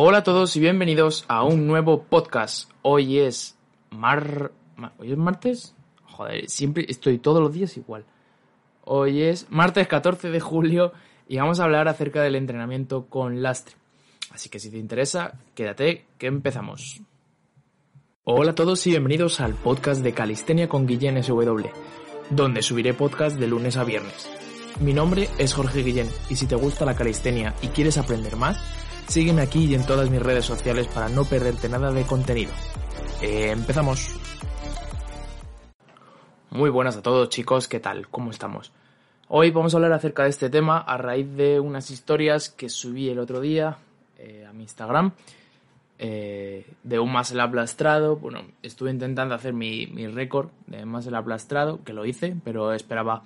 Hola a todos y bienvenidos a un nuevo podcast. Hoy es mar... ¿Hoy es martes? Joder, siempre estoy todos los días igual. Hoy es martes 14 de julio y vamos a hablar acerca del entrenamiento con lastre. Así que si te interesa, quédate, que empezamos. Hola a todos y bienvenidos al podcast de Calistenia con Guillén SW, donde subiré podcast de lunes a viernes. Mi nombre es Jorge Guillén y si te gusta la calistenia y quieres aprender más, sígueme aquí y en todas mis redes sociales para no perderte nada de contenido. Eh, empezamos. Muy buenas a todos chicos, ¿qué tal? ¿Cómo estamos? Hoy vamos a hablar acerca de este tema a raíz de unas historias que subí el otro día eh, a mi Instagram eh, de un muscle up lastrado. Bueno, estuve intentando hacer mi, mi récord de muscle up lastrado, que lo hice, pero esperaba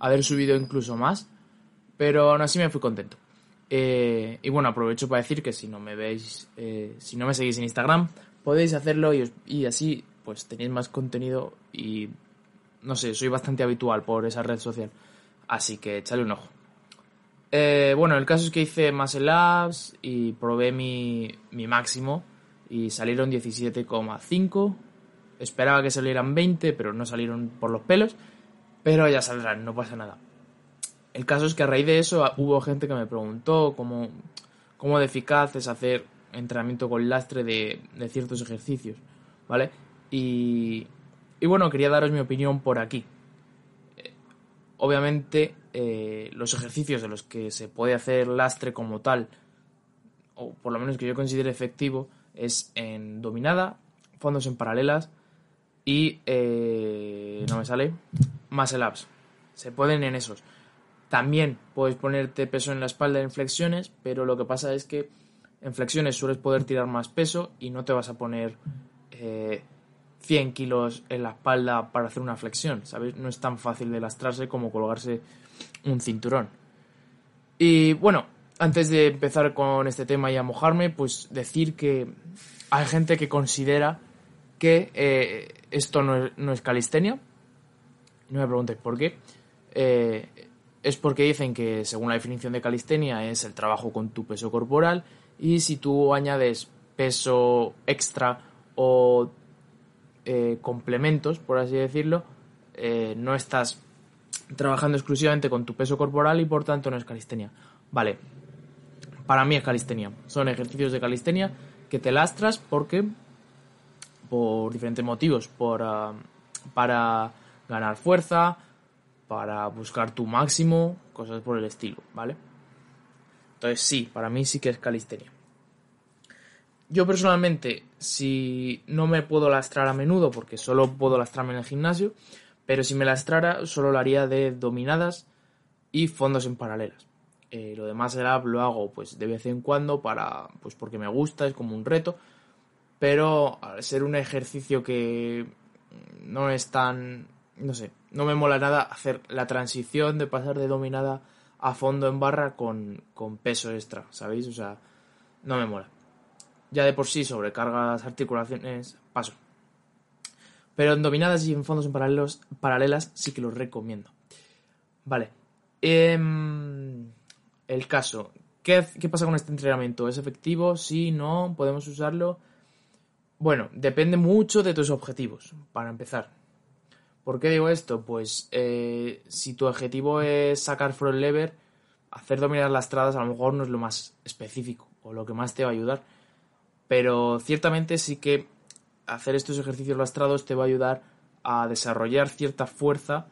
haber subido incluso más, pero aún así me fui contento. Eh, y bueno, aprovecho para decir que si no me veis, eh, si no me seguís en Instagram, podéis hacerlo y, os- y así pues tenéis más contenido y no sé, soy bastante habitual por esa red social. Así que echadle un ojo. Eh, bueno, el caso es que hice Muscle Ups y probé mi, mi máximo y salieron 17,5. Esperaba que salieran 20, pero no salieron por los pelos. Pero ya saldrán, no pasa nada. El caso es que a raíz de eso hubo gente que me preguntó cómo, cómo de eficaz es hacer entrenamiento con lastre de, de ciertos ejercicios, ¿vale? Y, y bueno, quería daros mi opinión por aquí. Eh, Obviamente, eh, los ejercicios de los que se puede hacer lastre como tal, o por lo menos que yo considere efectivo, es en dominada, fondos en paralelas y eh, no me sale muscle ups. Se pueden en esos. También puedes ponerte peso en la espalda en flexiones, pero lo que pasa es que en flexiones sueles poder tirar más peso y no te vas a poner eh, 100 kilos en la espalda para hacer una flexión, ¿sabes? No es tan fácil de lastrarse como colgarse un cinturón. Y bueno, antes de empezar con este tema y a mojarme, pues decir que hay gente que considera que eh, esto no es, no es calistenia. No me preguntéis por qué. Eh, es porque dicen que según la definición de calistenia es el trabajo con tu peso corporal y si tú añades peso extra o eh, complementos, por así decirlo, eh, no estás trabajando exclusivamente con tu peso corporal y por tanto no es calistenia. Vale, para mí es calistenia. Son ejercicios de calistenia que te lastras porque por diferentes motivos, por, ah, para ganar fuerza, para buscar tu máximo, cosas por el estilo, ¿vale? Entonces sí, para mí sí que es calistenia. Yo personalmente, si no me puedo lastrar a menudo, porque solo puedo lastrarme en el gimnasio, pero si me lastrara, solo lo haría de dominadas y fondos en paralelas. Eh, lo demás el up lo hago pues de vez en cuando para pues porque me gusta, es como un reto, pero al ser un ejercicio que no es tan no sé, no me mola nada hacer la transición de pasar de dominada a fondo en barra con, con peso extra, ¿sabéis? O sea, no me mola. Ya de por sí sobrecarga las articulaciones, paso. Pero en dominadas y en fondos en paralelos, paralelas sí que los recomiendo. Vale. Em, el caso. ¿Qué, ¿Qué pasa con este entrenamiento? ¿Es efectivo? Sí, no, podemos usarlo. Bueno, depende mucho de tus objetivos, para empezar. ¿Por qué digo esto? Pues eh, si tu objetivo es sacar front lever, hacer dominar lastradas a lo mejor no es lo más específico o lo que más te va a ayudar. Pero ciertamente sí que hacer estos ejercicios lastrados te va a ayudar a desarrollar cierta fuerza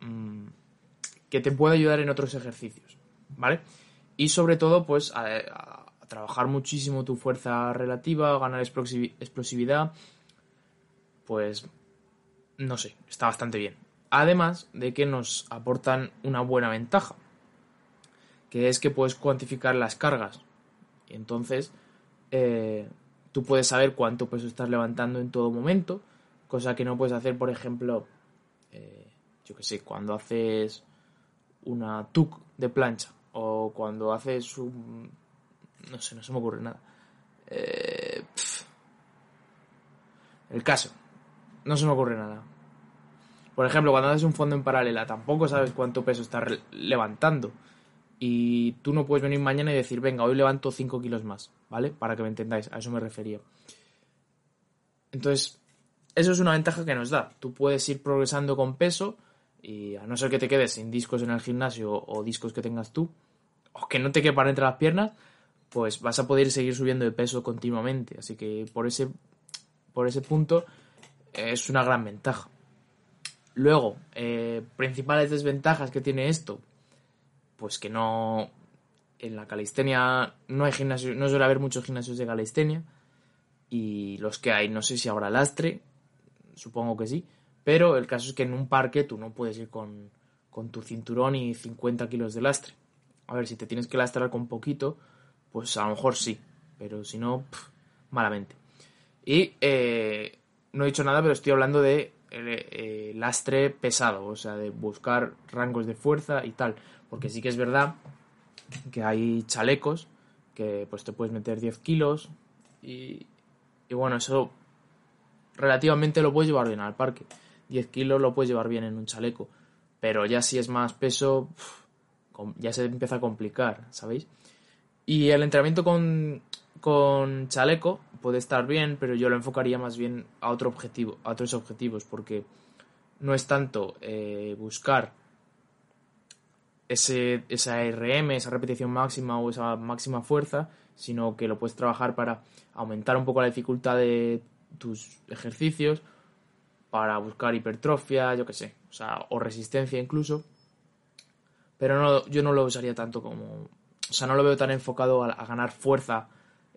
mmm, que te puede ayudar en otros ejercicios, ¿vale? Y sobre todo, pues, a, a- trabajar muchísimo tu fuerza relativa, ganar explosi- explosividad, pues, no sé, está bastante bien. Además de que nos aportan una buena ventaja, que es que puedes cuantificar las cargas. Y entonces, eh, tú puedes saber cuánto peso estás levantando en todo momento, cosa que no puedes hacer, por ejemplo, eh, yo que sé, cuando haces una tuk de plancha o cuando haces un... no sé, no se me ocurre nada. Eh, el caso, no se me ocurre nada. Por ejemplo, cuando haces un fondo en paralela, tampoco sabes cuánto peso estás levantando. Y tú no puedes venir mañana y decir, venga, hoy levanto 5 kilos más, ¿vale? Para que me entendáis, a eso me refería. Entonces, eso es una ventaja que nos da. Tú puedes ir progresando con peso y a no ser que te quedes sin discos en el gimnasio o discos que tengas tú, o que no te quepan entre las piernas, pues vas a poder seguir subiendo de peso continuamente. Así que por ese, por ese punto es una gran ventaja. Luego, eh, principales desventajas que tiene esto, pues que no en la calistenia no hay gimnasio, no suele haber muchos gimnasios de calistenia y los que hay no sé si habrá lastre, supongo que sí, pero el caso es que en un parque tú no puedes ir con, con tu cinturón y 50 kilos de lastre. A ver, si te tienes que lastrar con poquito, pues a lo mejor sí, pero si no, malamente. Y eh, no he dicho nada, pero estoy hablando de eh, lastre pesado, o sea, de buscar rangos de fuerza y tal, porque sí que es verdad que hay chalecos que pues te puedes meter 10 kilos y, y bueno, eso relativamente lo puedes llevar bien al parque. 10 kilos lo puedes llevar bien en un chaleco, pero ya si es más peso, ya se empieza a complicar, ¿sabéis? Y el entrenamiento con, con chaleco puede estar bien, pero yo lo enfocaría más bien a otro objetivo, a otros objetivos, porque no es tanto eh, buscar ese, esa RM, esa repetición máxima o esa máxima fuerza, sino que lo puedes trabajar para aumentar un poco la dificultad de tus ejercicios, para buscar hipertrofia, yo qué sé, o sea, o resistencia incluso. Pero no, yo no lo usaría tanto como o sea, no lo veo tan enfocado a, ganar fuerza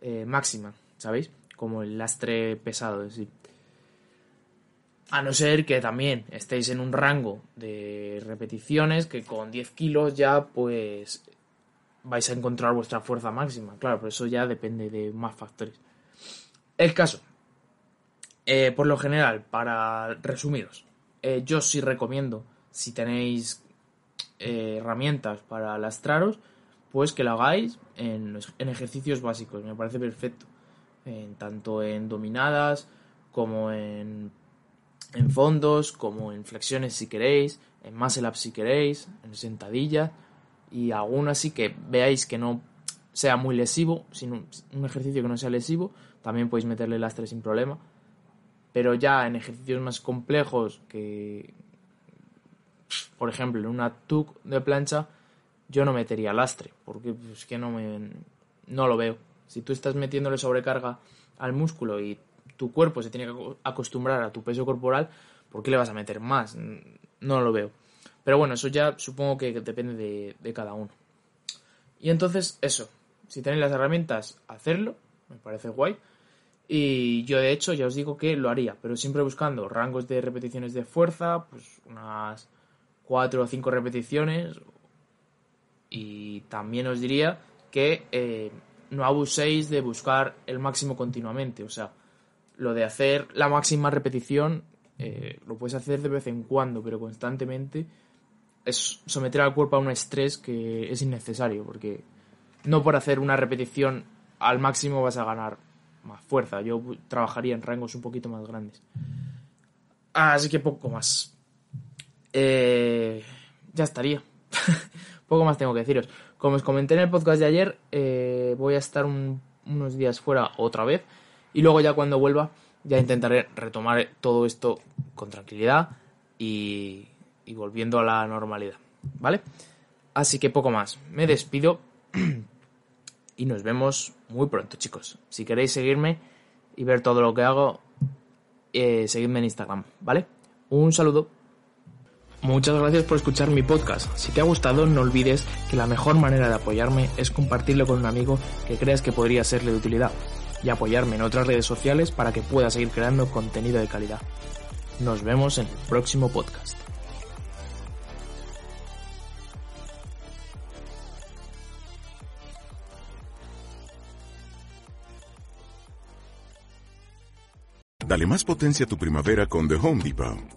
eh, máxima, ¿sabéis? Como el lastre pesado, sí. A no ser que también estéis en un rango de repeticiones que con 10 kilos ya pues vais a encontrar vuestra fuerza máxima. Claro, pero eso ya depende de más factores. El caso. Eh, por lo general, para resumiros, eh, yo sí recomiendo, si tenéis herramientas para lastraros, pues que lo hagáis en, ejercicios básicos, me parece perfecto. Tanto en dominadas como en, en fondos, como en flexiones si queréis, en muscle up si queréis, en sentadilla y aún así que veáis que no sea muy lesivo, sino un ejercicio que no sea lesivo, también podéis meterle lastre sin problema. Pero ya en ejercicios más complejos que, por ejemplo, en una tuk de plancha, yo no metería lastre, porque es pues, que no me no lo veo. Si tú estás metiéndole sobrecarga al músculo y tu cuerpo se tiene que acostumbrar a tu peso corporal, ¿por qué le vas a meter más? No lo veo. Pero bueno, eso ya supongo que depende de, de cada uno. Y entonces, eso. Si tenéis las herramientas, hacerlo. Me parece guay. Y yo, de hecho, ya os digo que lo haría, pero siempre buscando rangos de repeticiones de fuerza, pues unas 4 o 5 repeticiones, y también os diría que eh, no abuséis de buscar el máximo continuamente. O sea, lo de hacer la máxima repetición eh, lo puedes hacer de vez en cuando, pero constantemente es someter al cuerpo a un estrés que es innecesario, porque no por hacer una repetición al máximo vas a ganar más fuerza. Yo trabajaría en rangos un poquito más grandes. Así que poco más. Eh, ya estaría. Poco más tengo que deciros. Como os comenté en el podcast de ayer, eh, voy a estar unos días fuera otra vez. Y luego ya cuando vuelva, ya intentaré retomar todo esto con tranquilidad y, volviendo a la normalidad. ¿Vale? Así que poco más. Me despido y nos vemos muy pronto, chicos. Si queréis seguirme y ver todo lo que hago, eh, seguidme en Instagram, ¿vale? Un saludo. Muchas gracias por escuchar mi podcast. Si te ha gustado, no olvides que la mejor manera de apoyarme es compartirlo con un amigo que creas que podría serle de utilidad y apoyarme en otras redes sociales para que pueda seguir creando contenido de calidad. Nos vemos en el próximo podcast. Dale más potencia a tu primavera con The Home Depot.